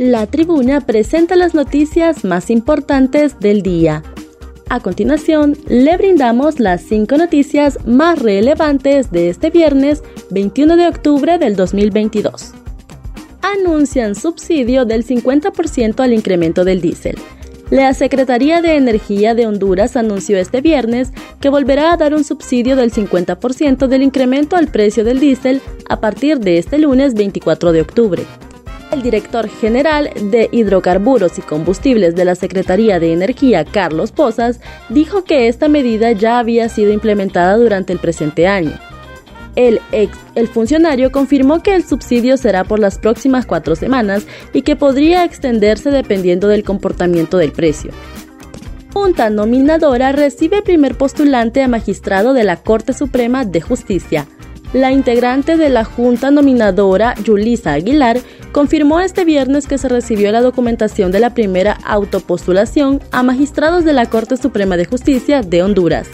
La tribuna presenta las noticias más importantes del día. A continuación, le brindamos las cinco noticias más relevantes de este viernes 21 de octubre del 2022. Anuncian subsidio del 50% al incremento del diésel. La Secretaría de Energía de Honduras anunció este viernes que volverá a dar un subsidio del 50% del incremento al precio del diésel a partir de este lunes 24 de octubre. El director general de Hidrocarburos y Combustibles de la Secretaría de Energía, Carlos Pozas, dijo que esta medida ya había sido implementada durante el presente año. El, ex, el funcionario confirmó que el subsidio será por las próximas cuatro semanas y que podría extenderse dependiendo del comportamiento del precio. Junta nominadora recibe primer postulante a magistrado de la Corte Suprema de Justicia. La integrante de la Junta Nominadora, Yulisa Aguilar, confirmó este viernes que se recibió la documentación de la primera autopostulación a magistrados de la Corte Suprema de Justicia de Honduras.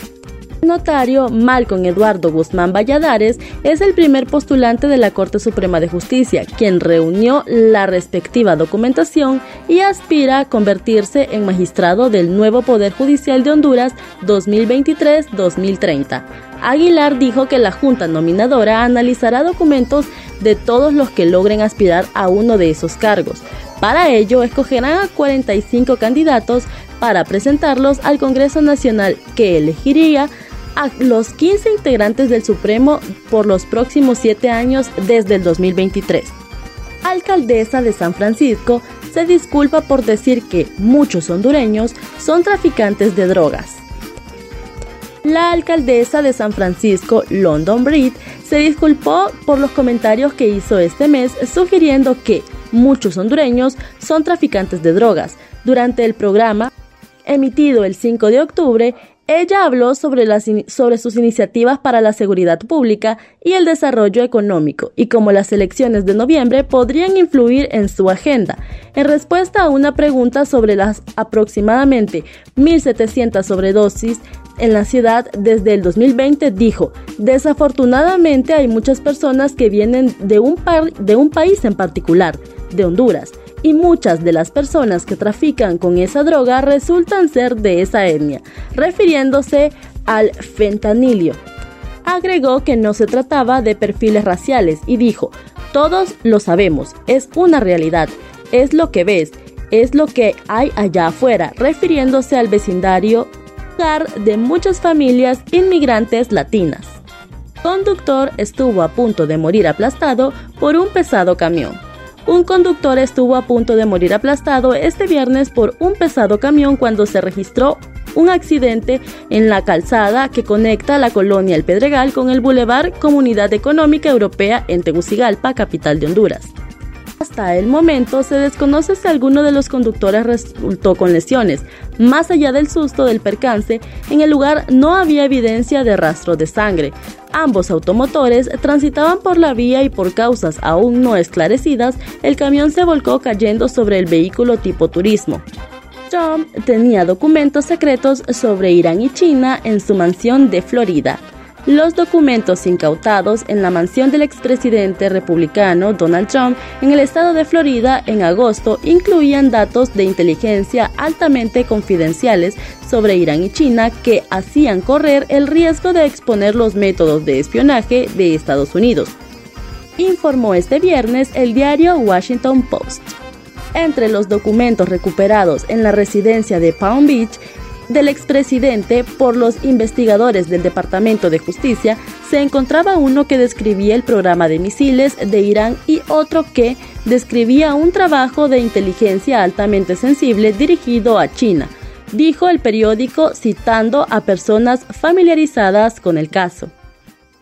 El notario Malcolm Eduardo Guzmán Valladares es el primer postulante de la Corte Suprema de Justicia, quien reunió la respectiva documentación y aspira a convertirse en magistrado del nuevo Poder Judicial de Honduras 2023-2030. Aguilar dijo que la Junta Nominadora analizará documentos de todos los que logren aspirar a uno de esos cargos. Para ello, escogerán a 45 candidatos para presentarlos al Congreso Nacional que elegiría a los 15 integrantes del Supremo por los próximos 7 años desde el 2023. Alcaldesa de San Francisco se disculpa por decir que muchos hondureños son traficantes de drogas. La alcaldesa de San Francisco, London Breed, se disculpó por los comentarios que hizo este mes sugiriendo que muchos hondureños son traficantes de drogas. Durante el programa emitido el 5 de octubre, ella habló sobre, las, sobre sus iniciativas para la seguridad pública y el desarrollo económico y cómo las elecciones de noviembre podrían influir en su agenda. En respuesta a una pregunta sobre las aproximadamente 1.700 sobredosis en la ciudad desde el 2020 dijo, desafortunadamente hay muchas personas que vienen de un, país en particular, de Honduras, y muchas de las personas que trafican con esa droga resultan ser de esa etnia, refiriéndose al fentanilio. Agregó que no se trataba de perfiles raciales y dijo, todos lo sabemos, es una realidad, es lo que ves, es lo que hay allá afuera, refiriéndose al vecindario de muchas familias inmigrantes latinas. Conductor estuvo a punto de morir aplastado por un pesado camión. Un conductor estuvo a punto de morir aplastado este viernes por un pesado camión cuando se registró un accidente en la calzada que conecta la colonia El Pedregal con el Boulevard Comunidad Económica Europea en Tegucigalpa, capital de Honduras. Hasta el momento se desconoce si alguno de los conductores resultó con lesiones. Más allá del susto del percance, en el lugar no había evidencia de rastro de sangre. Ambos automotores transitaban por la vía y por causas aún no esclarecidas, el camión se volcó cayendo sobre el vehículo tipo turismo. Trump tenía documentos secretos sobre Irán y China en su mansión de Florida. Los documentos incautados en la mansión del expresidente republicano Donald Trump en el estado de Florida en agosto incluían datos de inteligencia altamente confidenciales sobre Irán y China que hacían correr el riesgo de exponer los métodos de espionaje de Estados Unidos, informó este viernes el diario Washington Post. Entre los documentos recuperados en la residencia de Palm Beach del expresidente por los investigadores del Departamento de Justicia se encontraba uno que describía el programa de misiles de Irán y otro que describía un trabajo de inteligencia altamente sensible dirigido a China, dijo el periódico citando a personas familiarizadas con el caso.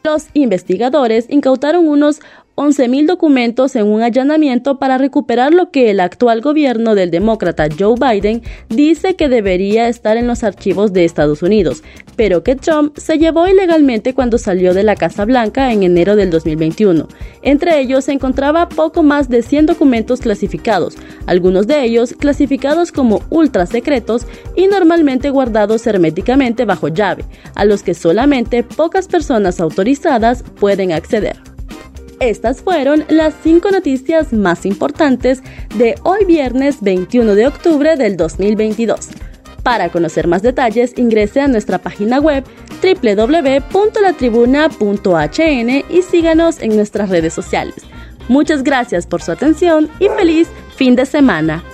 Los investigadores incautaron unos 11.000 documentos en un allanamiento para recuperar lo que el actual gobierno del demócrata Joe Biden dice que debería estar en los archivos de Estados Unidos, pero que Trump se llevó ilegalmente cuando salió de la Casa Blanca en enero del 2021. Entre ellos se encontraba poco más de 100 documentos clasificados, algunos de ellos clasificados como ultra secretos y normalmente guardados herméticamente bajo llave, a los que solamente pocas personas autorizadas pueden acceder. Estas fueron las cinco noticias más importantes de hoy viernes 21 de octubre del 2022. Para conocer más detalles, ingrese a nuestra página web www.latribuna.hn y síganos en nuestras redes sociales. Muchas gracias por su atención y feliz fin de semana.